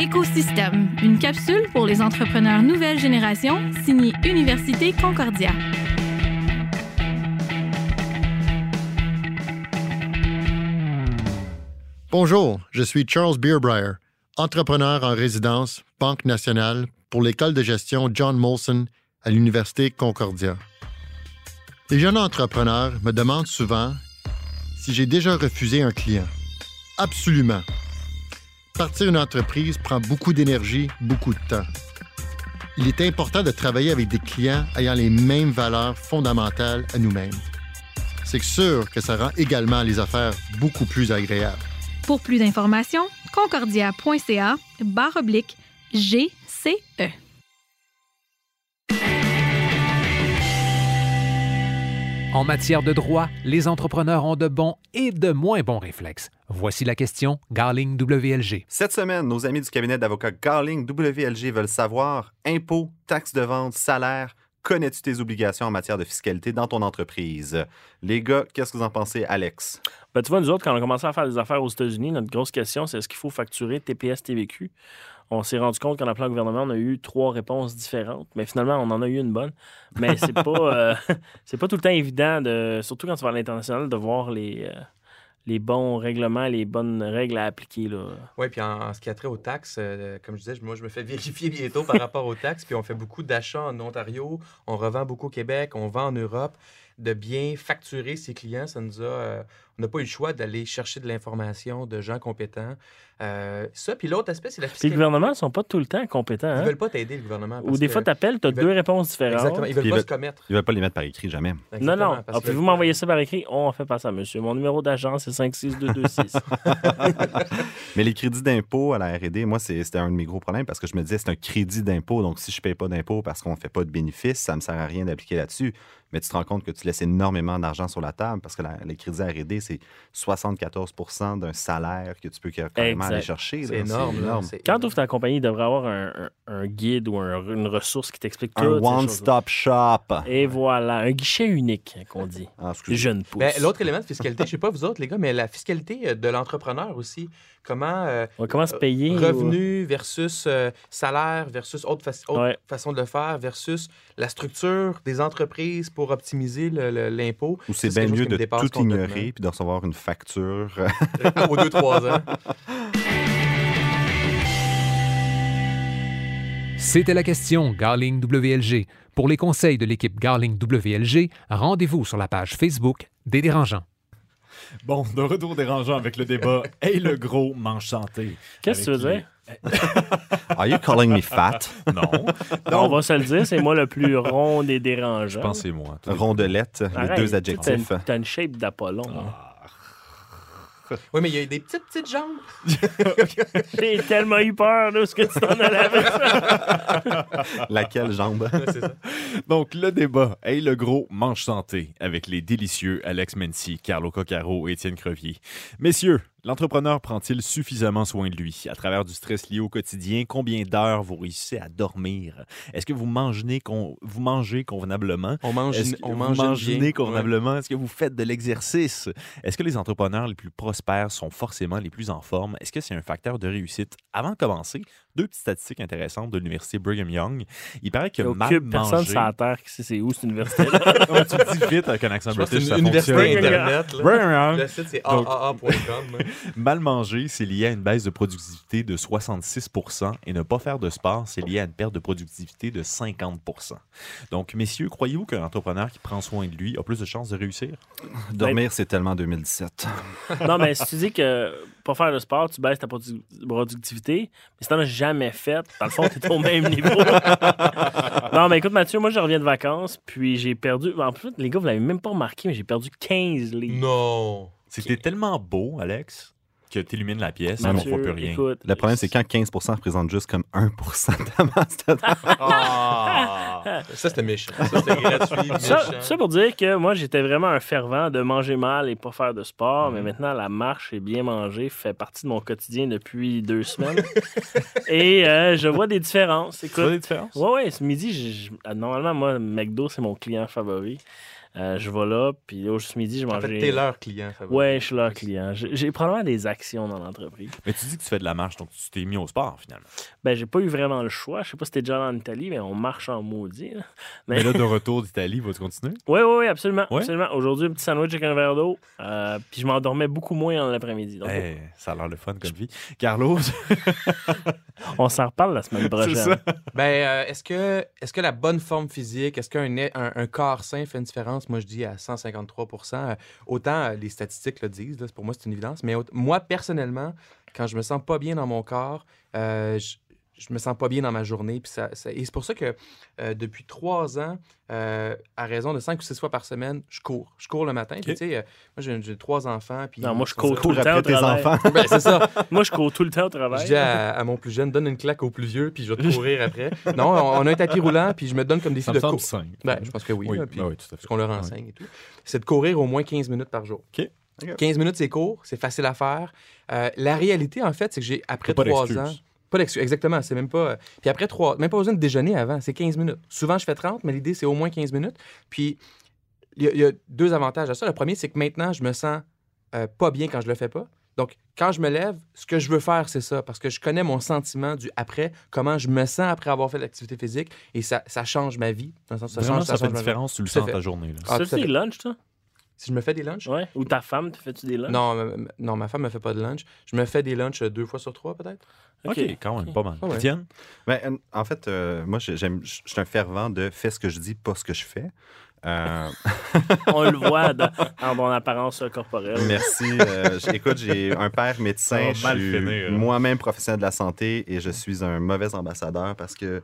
Écosystème, une capsule pour les entrepreneurs nouvelle génération, signée Université Concordia.
Bonjour, je suis Charles Beerbrier, entrepreneur en résidence, Banque nationale, pour l'école de gestion John Molson à l'Université Concordia. Les jeunes entrepreneurs me demandent souvent si j'ai déjà refusé un client. Absolument. Partir une entreprise prend beaucoup d'énergie, beaucoup de temps. Il est important de travailler avec des clients ayant les mêmes valeurs fondamentales à nous-mêmes. C'est sûr que ça rend également les affaires beaucoup plus agréables.
Pour plus d'informations, concordia.ca barre oblique. GCE.
En matière de droit, les entrepreneurs ont de bons et de moins bons réflexes. Voici la question Garling WLG.
Cette semaine, nos amis du cabinet d'avocats Garling WLG veulent savoir impôts, taxes de vente, salaire. Connais-tu tes obligations en matière de fiscalité dans ton entreprise? Les gars, qu'est-ce que vous en pensez, Alex?
Ben, tu vois, nous autres, quand on a commencé à faire des affaires aux États-Unis, notre grosse question, c'est est-ce qu'il faut facturer TPS, TVQ? On s'est rendu compte qu'en appelant le gouvernement, on a eu trois réponses différentes, mais finalement, on en a eu une bonne. Mais c'est pas, euh, c'est pas tout le temps évident, de, surtout quand tu vas à l'international, de voir les, euh, les bons règlements, les bonnes règles à appliquer.
Oui, puis en, en ce qui a trait aux taxes, euh, comme je disais, moi, je me fais vérifier bientôt par rapport aux taxes. Puis on fait beaucoup d'achats en Ontario, on revend beaucoup au Québec, on vend en Europe. De bien facturer ses clients, ça nous a. euh, on n'a pas eu le choix d'aller chercher de l'information de gens compétents. Euh, ça, puis l'autre aspect, c'est la
Puis le
fiscalité.
gouvernement ne sont pas tout le temps compétents.
Ils
hein?
veulent pas t'aider, le gouvernement.
Ou des
que-
fois, tu appelles, tu as
veulent-
deux réponses différentes.
Exactement. Ils veulent
Ils
pas
veulent-
se commettre.
Ils ne veulent pas les mettre par écrit, jamais.
Non,
Exactement,
non. Ah, Pouvez-vous
veulent
m'envoyer ça par écrit? On fait pas ça, monsieur. Mon numéro d'agence, c'est 56226.
Mais les crédits d'impôt à la R&D, moi, c'est- c'était un de mes gros problèmes parce que je me disais, c'est un crédit d'impôt. Donc, si je ne paye pas d'impôt parce qu'on ne fait pas de bénéfices, ça ne me sert à rien d'appliquer là-dessus. Mais tu te rends compte que tu laisses énormément d'argent sur la table parce que la- les crédits R&D, c'est 74% d'un salaire que tu peux carrément aller
Exact.
chercher.
C'est énorme. C'est
Quand tu
énorme.
ouvres ta compagnie, il devrait avoir un, un- un guide ou un- une ressource qui t'explique tout.
Un one-stop shop.
Et voilà, un guichet unique, qu'on dit.
Ah,
Jeune pousse.
Ben, L'autre élément de fiscalité, je sais pas vous autres, les gars, mais la fiscalité euh, de l'entrepreneur aussi. Comment euh,
Ouais, comment se payer? ou-
revenu versus euh, salaire versus autre,
Ouais.
façon de le faire versus la structure des entreprises pour optimiser l'impôt.
Ou c'est bien mieux de tout ignorer puis de recevoir une facture.
Deux, trois ans.
C'était la question Garling WLG. Pour les conseils de l'équipe Garling WLG, rendez-vous sur la page Facebook des dérangeants.
Bon, de retour dérangeant avec le débat et le gros manche santé.
Qu'est-ce que tu veux dire?
Are you calling me fat?
les- Non.
On va se le dire, c'est moi le plus rond des dérangeants.
Je pense que c'est moi.
Rondelette, les deux
t'as
adjectifs.
une- T'as une shape d'Apollon. hein.
Ah.
Oui, mais il y a des petites, petites jambes.
J'ai tellement eu peur de ce que tu t'en allais avec ça.
Laquelle jambe?
C'est ça.
Donc, le débat et le gros manche santé avec les délicieux Alex Mency, Carlo Coccaro et Étienne Crevier. Messieurs, l'entrepreneur prend-il suffisamment soin de lui? À travers du stress lié au quotidien? Combien d'heures vous réussissez à dormir? Est-ce que vous mangez, con- vous mangez convenablement?
On mange,
Est-ce que
on
vous
mange
mangez convenablement? Est-ce que vous faites de l'exercice? Est-ce que les entrepreneurs les plus prospères sont forcément les plus en forme? Est-ce que c'est un facteur de réussite? Avant de commencer, deux petites statistiques intéressantes de l'université Brigham Young. Il paraît que mal
aucune personne
manger...
sur la Terre qui sait c'est où cette université-là.
Ouais, tu le dis vite avec un accent british,
c'est
ça
une université
fonctionne.
Internet. là.
Brigham Young.
Le site, c'est aaa.com.
Mal manger, c'est lié à une baisse de productivité de 66% et ne pas faire de sport, c'est lié à une perte de productivité de 50% Donc, messieurs, croyez-vous qu'un entrepreneur qui prend soin de lui a plus de chances de réussir?
Dormir, c'est tellement 2017.
non, mais si tu dis que faire le sport, tu baisses ta produ- productivité, mais si t'en as jamais fait, dans le fond, t'es au même niveau. non, mais écoute, Mathieu, moi, je reviens de vacances, puis j'ai perdu. En plus, les gars, vous l'avez même pas remarqué, mais j'ai perdu 15 livres.
Non.
C'était tellement beau, Alex, que tu illumines la pièce et on ne
Mathieu,
voit plus rien.
écoute,
Le problème, c'est quand 15% représente juste comme 1 de ta masse.
Ah!
Ça, c'était méchant. Ça, c'était gratuit.
Ça, ça pour dire que moi, j'étais vraiment un fervent de manger mal et pas faire de sport,
Mm.
mais maintenant, la marche et bien manger fait partie de mon quotidien depuis deux semaines. et euh, je vois des différences.
Tu vois
Écoute,
des différences?
ouais, ouais, ce midi, je- je- normalement, moi, McDo, c'est mon client favori. Euh, je vais là, puis là, ce midi, je
En
mangeais.
fait, t'es leur client. favori.
Ouais, je suis leur client. J'ai probablement des actions dans l'entreprise.
Mais tu dis que tu fais de la marche, donc tu t'es mis au sport finalement.
Ben, j'ai pas eu vraiment le choix. Je sais pas si t'es déjà en Italie, mais on marche en maudit. là.
Mais là, de retour d'Italie, vas-tu continuer?
Oui, oui, oui, absolument.
Ouais?
absolument. Aujourd'hui, un petit sandwich avec un verre d'eau. euh, puis je m'endormais beaucoup moins dans l'après-midi. Donc,
Eh, ça a l'air le fun comme vie. Carlos,
on s'en reparle la semaine prochaine.
c'est ça.
Ben, euh, est-ce que, est que la bonne forme physique, est-ce qu'un un, un corps sain fait une différence? Moi, je dis à 153% Euh, Autant euh, les statistiques le disent, pour moi, c'est une évidence. Mais moi, personnellement, quand je me sens pas bien dans mon corps, euh, je me sens pas bien dans ma journée. Puis ça, ça- et c'est pour ça que euh, depuis trois ans, euh, à raison de cinq ou six fois par semaine, je cours. Je cours le matin. Puis, tu sais, euh, moi, j'ai j'ai trois enfants. Puis,
Non, moi, je cours tout le temps au travail.
enfants.
Ben, c'est ça.
Moi, je cours tout le temps au
Je
travail.
dis à, à mon plus jeune, donne une claque au plus vieux, puis je vais te courir après. Non, on, on a un tapis roulant, puis je me donne comme défi
Ça
de
me semble
cours.
simple.
Ben, je pense que oui,
Oui,
là, puis
ben oui, tout à fait.
parce qu'on leur enseigne et tout. C'est de courir au moins 15 minutes par jour.
OK.
OK.
15 minutes, c'est court, c'est facile à faire. Euh, la réalité, en fait, c'est que j'ai, après trois ans... Pas d'excuse, exactement. C'est même pas... Puis après trois... Même pas besoin de déjeuner avant, c'est 15 minutes. Souvent, je fais 30, mais l'idée, c'est au moins 15 minutes. Puis il y, a- il y a deux avantages à ça. Le premier, c'est que maintenant, je me sens euh, pas bien quand je le fais pas. Donc, quand je me lève, ce que je veux faire, c'est ça, parce que je connais mon sentiment du après, comment je me sens après avoir fait de l'activité physique, et ça, ça change ma vie. Dans le sens, ça
Vraiment,
change,
ça, fait
change
une différence, tu le sens ta journée. Là.
Ah,
fais
Si je me fais des lunchs?
Ouais. Ou ta femme, te fais-tu des lunchs?
Non, ma- non, ma femme me fait pas de lunch. Je me fais des lunchs euh, deux fois sur trois, peut-être?
OK, quand même,
Ok.
pas mal.
Ouais.
Étienne?
Ben, en fait, euh, moi, j'ai- j'aime- je suis un fervent de fais ce que je dis, pas ce que je fais. Euh,
On le voit dans, dans ton apparence corporelle.
merci. Euh, écoute, j'ai un père médecin. Je suis
là.
moi-même professionnel de la santé et je suis un mauvais ambassadeur parce que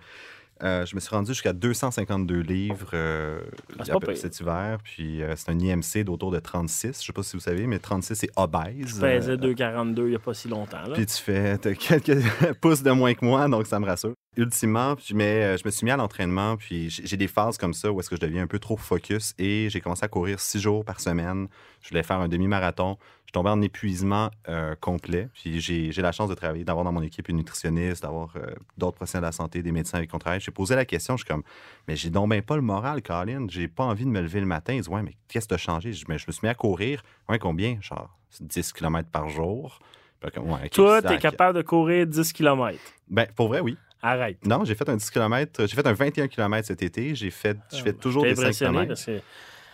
Euh, je me suis rendu jusqu'à 252 livres euh,
Ah,
cet hiver. Puis euh, c'est un IMC d'autour de 36. Je sais pas si vous savez, mais 36, c'est obèse.
Je pesais
Euh,
2,42 il n'y a pas si longtemps. Là.
Puis tu fais quelques pouces de moins que moi, donc ça me rassure. Ultimement, mais euh, je me suis mis à l'entraînement, puis j'ai des phases comme ça où est-ce que je deviens un peu trop focus et j'ai commencé à courir six jours par semaine. Je voulais faire un demi-marathon. Je tombais en épuisement euh, complet. Puis j'ai j'ai la chance de travailler, d'avoir dans mon équipe une nutritionniste, d'avoir euh, d'autres professionnels de la santé, des médecins avec qui on travaille. J'ai posé la question, je suis comme, mais j'ai donc ben pas le moral, Colin. J'ai pas envie de me lever le matin. Ils disent, ouais, mais qu'est-ce qui t'a changé? Je, mais je me suis mis à courir. Ouais, combien? Genre 10 km par jour. Ouais,
Toi, tu es
sac.
capable de courir 10 km.
Ben, pour vrai, oui.
Arrête.
Non, j'ai fait un 10 km. J'ai fait un 21 km cet été. J'ai fait, je fais toujours
J'étais
des 5
impressionné
km.
parce que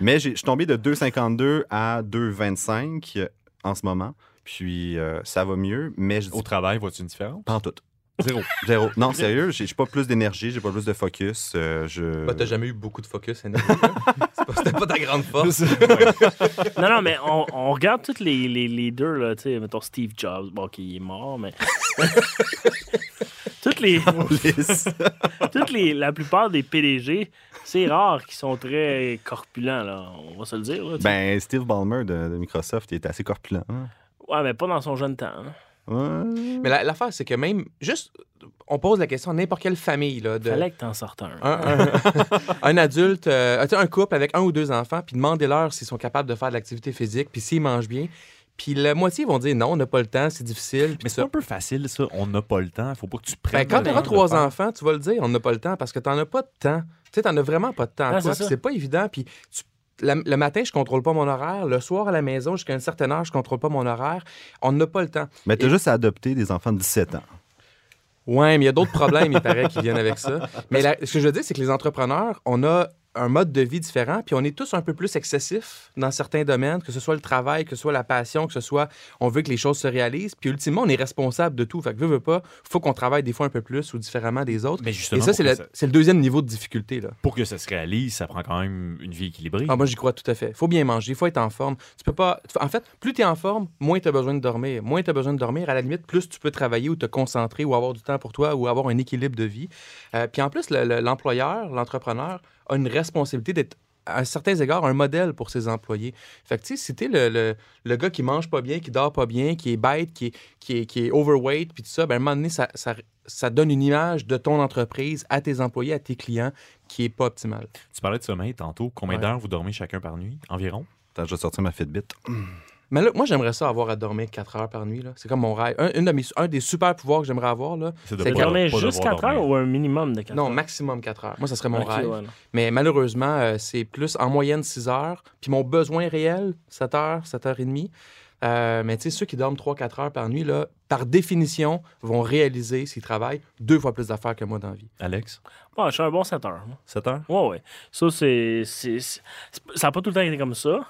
Mais j'ai- je suis tombé de 2,52 à 2,25 euh, en ce moment. Puis euh, ça va mieux, mais je dis
Au travail, vois-tu une différence?
pas en tout.
Zéro.
Zéro. Non, sérieux, j'ai pas plus d'énergie, j'ai pas plus de focus. euh, je...
Bah, T'as jamais eu beaucoup de focus, C'était pas ta grande force.
Non, non, mais on, on regarde tous les, les leaders, là, tu sais, mettons Steve Jobs, bon, qui est mort, mais. Toutes les. toutes les. La plupart des PDG, c'est rare qu'ils sont très corpulents, là. On va se le dire, là.
Ben, Steve Ballmer de, de Microsoft, il est assez corpulent. hein.
Ouais, mais pas dans son jeune temps. hein.
Ouais.
Mais la- l'affaire, c'est que même, juste, on pose la question à n'importe quelle famille, là, de,
Fallait que t'en sortes un.
un, un- un adulte, euh, un couple avec un ou deux enfants, puis demandez-leur s'ils sont capables de faire de l'activité physique, puis s'ils mangent bien. Puis la moitié vont dire non, on n'a pas le temps, c'est difficile.
Mais c'est un peu facile, ça. On n'a pas le temps. Faut pas que tu prennes.
Ben, quand tu auras trois enfants, tu vas le dire, on n'a pas le temps parce que tu n'en as pas de temps. Tu sais, tu n'en as vraiment pas de temps.
Ah, c'est
pas évident. Puis tu- la- le matin, je contrôle pas mon horaire. Le soir, à la maison, jusqu'à une certaine heure, je contrôle pas mon horaire. On n'a pas le temps.
Mais t'as
Et-
juste à adopter des enfants de 17 ans.
Ouais, mais il y a d'autres problèmes, il paraît, qui viennent avec ça. Mais la- ce que je veux dire, c'est que les entrepreneurs, on a un mode de vie différent, puis on est tous un peu plus excessifs dans certains domaines, que ce soit le travail, que ce soit la passion, que ce soit on veut que les choses se réalisent, puis ultimement, on est responsable de tout. Fait que veut, veut pas, faut qu'on travaille des fois un peu plus ou différemment des autres.
Mais
Et
justement,
ça, c'est
pour,
le,
que ça,
c'est le deuxième niveau de difficulté, là.
pour que ça se réalise, ça prend quand même une vie équilibrée.
Ah, moi, j'y crois tout à fait. Il faut bien manger, il faut être en forme. Tu peux pas. En fait, plus tu es en forme, moins tu as besoin de dormir. Moins tu as besoin de dormir, à la limite, plus tu peux travailler ou te concentrer ou avoir du temps pour toi ou avoir un équilibre de vie. Euh, puis en plus, le- le- l'employeur, l'entrepreneur a une responsabilité d'être à certains égards un modèle pour ses employés. Fait que, tu sais, si t'es le, le, le gars qui mange pas bien, qui dort pas bien, qui est bête, qui est, qui est, qui est overweight, puis tout ça, ben, à un moment donné, ça, ça, ça donne une image de ton entreprise à tes employés, à tes clients, qui est pas optimale.
Tu parlais de sommeil tantôt. Combien
Ouais.
d'heures vous dormez chacun par nuit environ?
Attends, je vais sortir ma Fitbit.
Mais là, moi, j'aimerais ça avoir à dormir 4 heures par nuit. là. C'est comme mon rêve. Un, une de mes- un des super pouvoirs que j'aimerais avoir, là,
C'est de pas
juste
devoir
4 heures
dormir.
ou un minimum de 4
non,
heures?
maximum 4 heures. Moi, ça serait mon
Ok,
rêve.
non.
Mais malheureusement, euh, c'est plus en moyenne 6 heures. Puis mon besoin réel, 7 heures, 7 heures et demie. Euh, mais tu sais, ceux qui dorment 3-4 heures par nuit, là, par définition, vont réaliser, s'ils travaillent, deux fois plus d'affaires que moi dans la vie.
Alex,
Bon, je suis un bon 7 heures. moi.
7 heures?
Ouais, ouais. Ça, c'est. c'est- c'est- Ça n'a pas tout le temps été comme ça.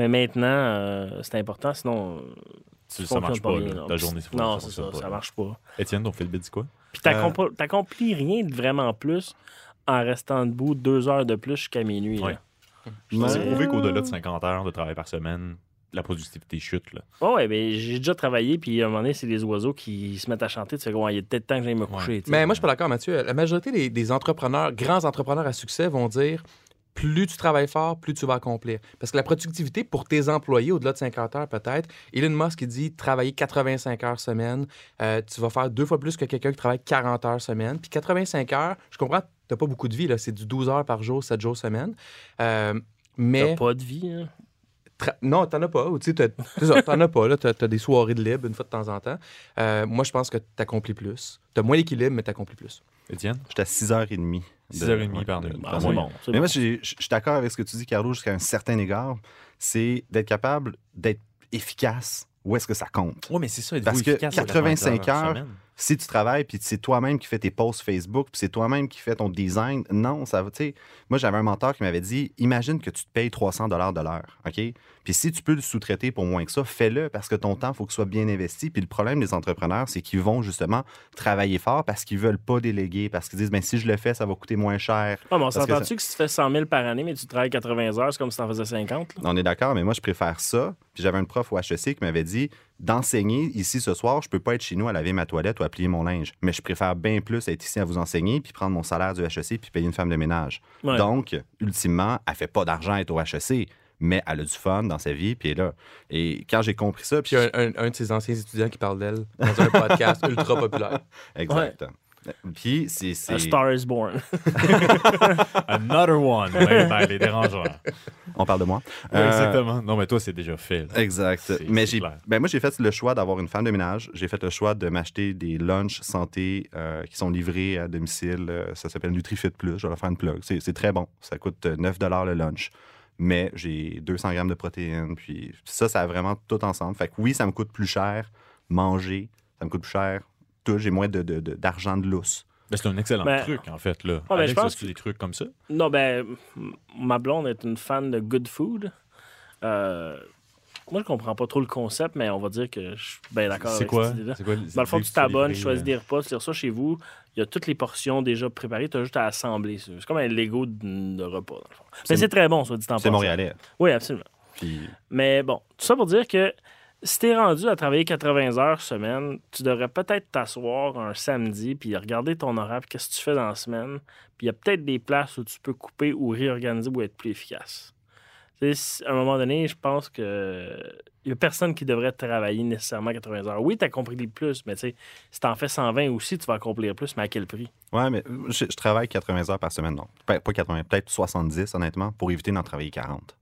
Mais maintenant, euh, c'est important. Sinon, euh,
Tu- ça marche pas,
bien,
là. Ta journée,
Non, c'est ça. Ça marche pas.
Étienne, ton Philbit dit quoi?
Puis t'accomp- t'accomplis rien de vraiment plus en restant debout deux heures de plus jusqu'à minuit. là.
Ouais.
Ouais.
C'est prouvé qu'au-delà de 50 heures de travail par semaine, la productivité chute. Là.
Ouais, ouais, mais j'ai déjà travaillé, puis à un moment donné, c'est les oiseaux qui se mettent à chanter. Tu fais, ouais, il est peut-être temps que j'aille me coucher.
Mais moi, je suis pas d'accord, Mathieu. La majorité des, des entrepreneurs, grands entrepreneurs à succès, vont dire plus tu travailles fort, plus tu vas accomplir. Parce que la productivité pour tes employés, au-delà de 50 heures peut-être, Elon Musk il dit travailler 85 heures semaine, euh, tu vas faire deux fois plus que quelqu'un qui travaille 40 heures semaine. Puis 85 heures, je comprends, tu pas beaucoup de vie, là, c'est du 12 heures par jour, 7 jours semaine. Euh, mais
T'as pas de vie. hein?
Tra- Non, t'en as pas. Ou, tu t'as- t'en as pas. Là, t'as, t'as des soirées de libre une fois de temps en temps. Euh, moi, je pense que t'accomplis plus. T'as moins d'équilibre, mais t'accomplis plus.
Étienne?
J'étais à 6h30.
6h30 par nuit.
Ah, bon. c'est
Mais
bon.
moi, je suis d'accord avec ce que tu dis, Carlo, jusqu'à un certain égard. C'est d'être capable d'être efficace où est-ce que ça compte?
Oui, mais c'est ça.
Parce que
efficace à
85
par
heures? Si tu travailles, puis c'est toi-même qui fais tes posts Facebook, puis c'est toi-même qui fais ton design, non, ça va, tu sais. Moi, j'avais un mentor qui m'avait dit imagine que tu te payes 300 de l'heure, OK? Puis si tu peux le sous-traiter pour moins que ça, fais-le parce que ton temps, il faut que ce soit bien investi. Puis le problème des entrepreneurs, c'est qu'ils vont justement travailler fort parce qu'ils veulent pas déléguer, parce qu'ils disent, ben, si je le fais, ça va coûter moins cher.
Ah, mais on
que
s'entend-tu que si tu fais 100 000 par année, mais tu travailles 80 heures, c'est comme si tu en faisais 50? là?
On est d'accord, mais moi, je préfère ça. Puis j'avais un prof au HEC qui m'avait dit d'enseigner ici ce soir, je peux pas être chez nous à laver ma toilette ou à plier mon linge. Mais je préfère bien plus être ici à vous enseigner puis prendre mon salaire du HEC puis payer une femme de ménage.
Ouais.
Donc, ultimement, elle fait pas d'argent à être au HEC, mais elle a du fun dans sa vie puis elle est là. Et quand j'ai compris ça, puis
Puis un, un- un de ses anciens étudiants qui parle d'elle dans un podcast ultra populaire.
exact. Puis c'est
A
c'est-
Star is Born.
Another one. Ben, ben, les dérangeants.
on parle de moi.
Ouais,
Euh,
exactement. Non, mais toi, c'est déjà fait. là.
Exact.
C'est-
Mais
c'est
j'ai, ben moi, j'ai fait le choix d'avoir une femme de ménage. J'ai fait le choix de m'acheter des lunchs santé euh, qui sont livrés à domicile. Euh, ça s'appelle NutriFit Plus. Je vais leur faire une plug. C'est, c'est très bon. Ça coûte euh, 9 le lunch. Mais j'ai 200 grammes de protéines. Puis ça, ça a vraiment tout ensemble. Fait que oui, ça me coûte plus cher manger. Ça me coûte plus cher. Tout. J'ai moins de, de- de- d'argent de lousse.
Ben, c'est un excellent
Ben,
truc, en fait. Là.
ben,
Alex,
je pense
as-tu des trucs comme ça?
Non, ben, ma blonde est une fan de good food. Euh, moi, je comprends pas trop le concept, mais on va dire que je suis bien d'accord
C'est
avec
quoi?
cette idée-là.
C'est quoi
Dans le fond, tu t'abonnes, tu choisis
euh,
des repas, tu reçois chez vous. Il y a toutes les portions déjà préparées, tu as juste à assembler. ça. C'est comme un Lego de, repas, dans le fond. Mais
C'est-
c'est très bon, soit dit en
C'est
passant.
montréalais.
Oui, absolument.
Puis
Mais bon, tout ça pour dire que si t'es rendu à travailler 80 heures semaine, tu devrais peut-être t'asseoir un samedi puis regarder ton horaire, qu'est-ce que tu fais dans la semaine. Puis il y a peut-être des places où tu peux couper ou réorganiser ou être plus efficace. Tu sais, si- à un moment donné, je pense que il n'y a personne qui devrait travailler nécessairement 80 heures. Oui, tu accomplis plus, mais tu sais, si tu en fais 120 aussi, tu vas accomplir plus, mais à quel prix?
Ouais, mais je, je travaille 80 heures par semaine, non. Pas pas 80, peut-être 70, honnêtement, pour éviter d'en travailler 40.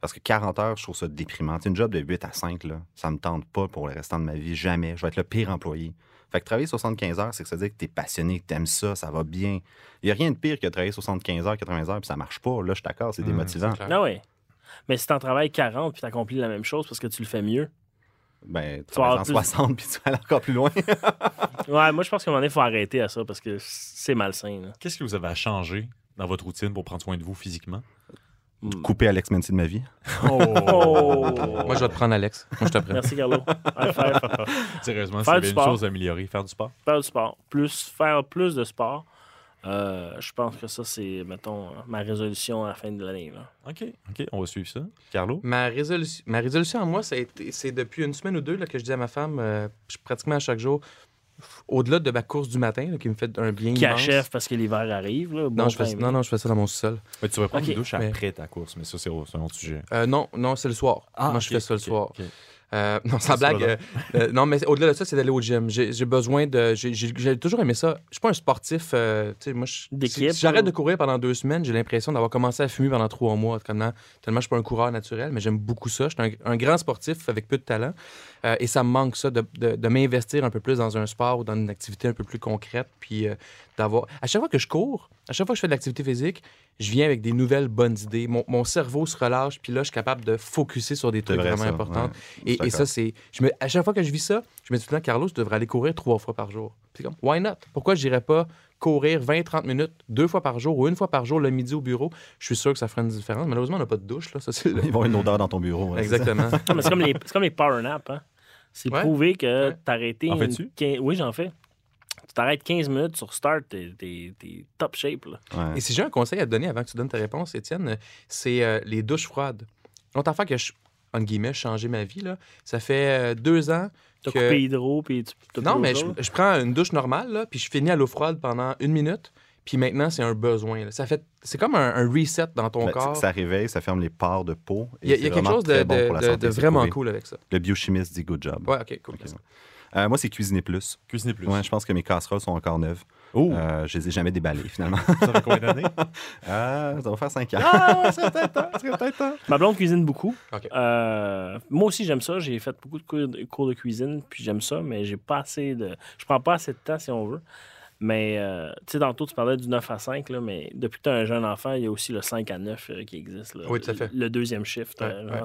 Parce que 40 heures, je trouve ça déprimant. C'est une job de 8 à 5, là. Ça me tente pas pour le restant de ma vie, jamais. Je vais être le pire employé. Fait que travailler 75 heures, c'est que ça veut dire que tu es passionné, que tu aimes ça, ça va bien. Il n'y a rien de pire que de travailler 75 heures, 80 heures, puis ça marche pas. Là, je suis d'accord, c'est
Mmh,
démotivant.
Ah oui. Mais si tu en travailles 40 puis tu accomplis la même chose parce que tu le fais mieux.
Ben, tu
vas
en
avoir plus-
60, puis tu vas aller encore plus loin.
Ouais, moi, je pense qu'à un moment donné, il faut arrêter à ça parce que c'est malsain.
Qu'est-ce que vous avez à changer dans votre routine pour prendre soin de vous physiquement?
Couper Alex Mency de ma vie.
Oh!
Moi, je vais te prendre Alex. Moi, je te prends.
Merci, Carlo. Ouais, faire,
Sérieusement, c'est une chose à améliorer. Faire du sport?
faire du sport. Plus, faire plus de sport. Euh, je pense que ça, c'est, mettons, ma résolution à la fin de l'année. là.
OK, OK, on va suivre ça. Carlo?
Ma résolution, ma résolution à moi, ça a été- c'est depuis une semaine ou deux là, que je dis à ma femme, euh, je- pratiquement à chaque jour, au-delà de ma course du matin, là, qui me fait un bien
Qui
immense.
achève parce que l'hiver arrive. Là, bon
Non, je fais, non, non, je fais ça dans mon sous-sol.
Tu vas prendre
OK,
une douche
mais-
après ta course, mais ça, c'est c'est un autre sujet.
Euh, non, non, c'est le soir. moi, je fais ça le
ok,
soir. Euh, non, sans
Ça,
blague. euh, euh, non, mais au-delà de ça, c'est d'aller au gym. J'ai besoin de. j'ai- toujours aimé ça. Je suis pas un sportif. euh, moi, si, si j'arrête
ou-
de courir pendant deux semaines, j'ai l'impression d'avoir commencé à fumer pendant trois mois. Tellement, tellement je suis pas un coureur naturel, mais j'aime beaucoup ça. Je suis un, un grand sportif avec peu de talent. Euh, et ça me manque ça, de, de- de m'investir un peu plus dans un sport ou dans une activité un peu plus concrète. Puis euh, d'avoir. À chaque fois que je cours, à chaque fois que je fais de l'activité physique, je viens avec des nouvelles bonnes idées. Mon, mon cerveau se relâche, puis là, je suis capable de focuser sur des trucs
vrai,
vraiment
ça,
importants.
ouais.
Et, ça, c'est. je me- À chaque fois que je vis ça, je me dis tout le temps, Carlos, tu devrais aller courir trois fois par jour. Puis C'est comme, why not? Pourquoi je n'irais pas courir 20-30 minutes deux fois par jour ou une fois par jour le midi au bureau? Je suis sûr que ça ferait une différence. Malheureusement, on n'a pas de douche. Là. Ça.
Ils vont avoir une odeur dans ton bureau. ouais.
Exactement.
C'est comme les, c'est comme les power naps. Hein? C'est
Ouais.
prouvé que
Ouais.
t'arrêter.
En fais-tu?
Oui, j'en fais. Tu t'arrêtes 15 minutes sur start, t'es, t'es- t'es top shape. Là.
Ouais.
Et si j'ai un conseil à te donner avant que tu donnes ta réponse, Étienne, c'est euh, les douches froides. L'autre affaire que je, entre guillemets, changé ma vie, là, ça fait euh, deux ans
T'as
que...
coupé hydro, puis tu t'as
Non, mais je, prends une douche normale, là, puis je finis à l'eau froide pendant une minute, puis maintenant, c'est un besoin. là. Ça fait... C'est comme un, un reset dans ton
Ben,
corps.
Ça réveille, ça ferme les pores de peau.
Il y a, y quelque chose de,
bon
vraiment
prouvé.
cool avec ça.
Le biochimiste dit good job.
Ouais, OK, cool.
Ok. Euh, moi, c'est cuisiner plus.
Cuisiner plus.
Ouais, je pense que mes casseroles sont encore neuves.
Oh,
Euh, je les ai jamais déballées, finalement.
ça fait combien d'années?
Ah, ça va faire 5 ans.
ah, ouais, c'est peut-être temps. C'est peut-être temps.
Ma blonde cuisine beaucoup.
OK.
Euh, moi aussi, j'aime ça. J'ai fait beaucoup de cours de, cours de cuisine, puis j'aime ça, mais j'ai pas assez de. Je prends pas assez de temps si on veut. Mais, euh, tu sais, tantôt, tu parlais du 9 à 5, là, mais depuis que tu as un jeune enfant, il y a aussi le 5 à 9 euh, qui existe. là.
Oui, tout à fait.
Le deuxième shift.
Ouais,
euh,
ouais.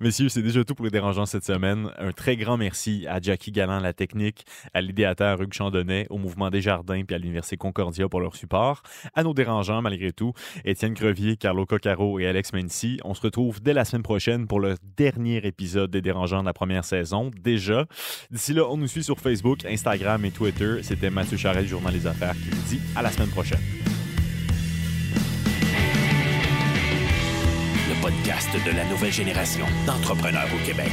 Messieurs, c'est déjà tout pour les dérangeants cette semaine. Un très grand merci à Jackie Galland, la technique, à l'idéateur Hugues Chandonnet, au Mouvement des Jardins puis à l'Université Concordia pour leur support, à nos dérangeants malgré tout, Étienne Crevier, Carlo Coccaro et Alex Mency. On se retrouve dès la semaine prochaine pour le dernier épisode des dérangeants de la première saison, déjà. D'ici là, on nous suit sur Facebook, Instagram et Twitter. C'était Mathieu Charret du Les Affaires qui vous dit à la semaine prochaine.
Le podcast de la nouvelle génération d'entrepreneurs au Québec.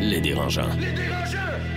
Les dérangeants.
Les dérangeants!